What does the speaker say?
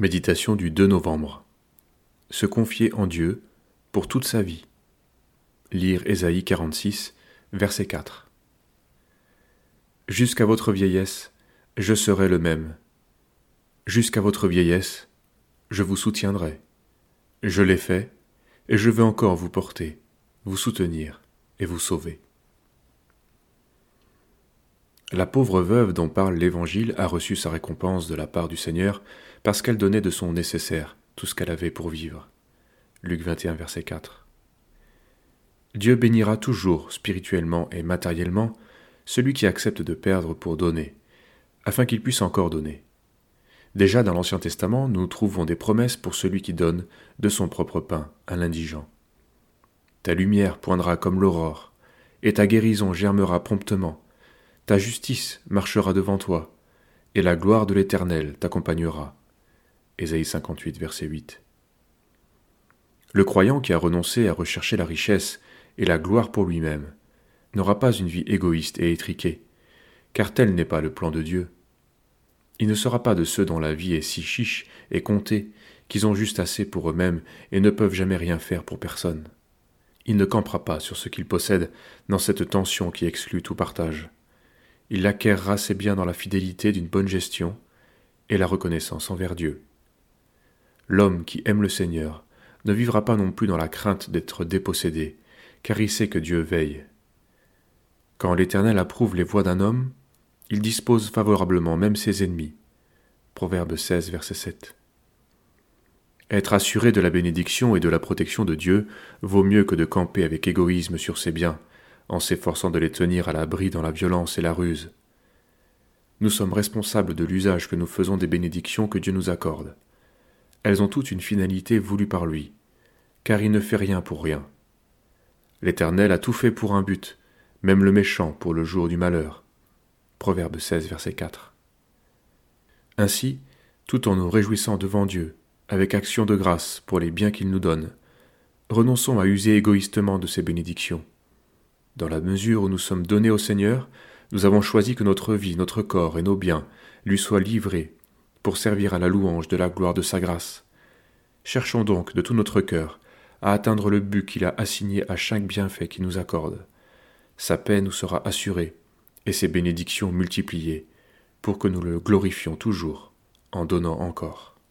Méditation du 2 novembre. Se confier en Dieu pour toute sa vie. Lire Ésaïe 46, verset 4. Jusqu'à votre vieillesse, je serai le même. Jusqu'à votre vieillesse, je vous soutiendrai. Je l'ai fait, et je veux encore vous porter, vous soutenir et vous sauver. La pauvre veuve dont parle l'Évangile a reçu sa récompense de la part du Seigneur parce qu'elle donnait de son nécessaire tout ce qu'elle avait pour vivre. Luc 21, verset 4. Dieu bénira toujours, spirituellement et matériellement, celui qui accepte de perdre pour donner, afin qu'il puisse encore donner. Déjà dans l'Ancien Testament, nous trouvons des promesses pour celui qui donne de son propre pain à l'indigent. Ta lumière poindra comme l'aurore, et ta guérison germera promptement ta justice marchera devant toi, et la gloire de l'Éternel t'accompagnera. Ésaïe 58, verset 8. Le croyant qui a renoncé à rechercher la richesse et la gloire pour lui-même n'aura pas une vie égoïste et étriquée, car tel n'est pas le plan de Dieu. Il ne sera pas de ceux dont la vie est si chiche et comptée qu'ils ont juste assez pour eux-mêmes et ne peuvent jamais rien faire pour personne. Il ne campera pas sur ce qu'il possède dans cette tension qui exclut tout partage il acquérera ses biens dans la fidélité d'une bonne gestion et la reconnaissance envers Dieu. L'homme qui aime le Seigneur ne vivra pas non plus dans la crainte d'être dépossédé, car il sait que Dieu veille. Quand l'Éternel approuve les voies d'un homme, il dispose favorablement même ses ennemis. Proverbe 16, verset 7. Être assuré de la bénédiction et de la protection de Dieu vaut mieux que de camper avec égoïsme sur ses biens, en s'efforçant de les tenir à l'abri dans la violence et la ruse. Nous sommes responsables de l'usage que nous faisons des bénédictions que Dieu nous accorde. Elles ont toutes une finalité voulue par lui, car il ne fait rien pour rien. L'Éternel a tout fait pour un but, même le méchant pour le jour du malheur. Proverbe 16, verset 4. Ainsi, tout en nous réjouissant devant Dieu, avec action de grâce pour les biens qu'il nous donne, renonçons à user égoïstement de ses bénédictions. Dans la mesure où nous sommes donnés au Seigneur, nous avons choisi que notre vie, notre corps et nos biens lui soient livrés pour servir à la louange de la gloire de sa grâce. Cherchons donc de tout notre cœur à atteindre le but qu'il a assigné à chaque bienfait qu'il nous accorde. Sa paix nous sera assurée et ses bénédictions multipliées pour que nous le glorifions toujours en donnant encore.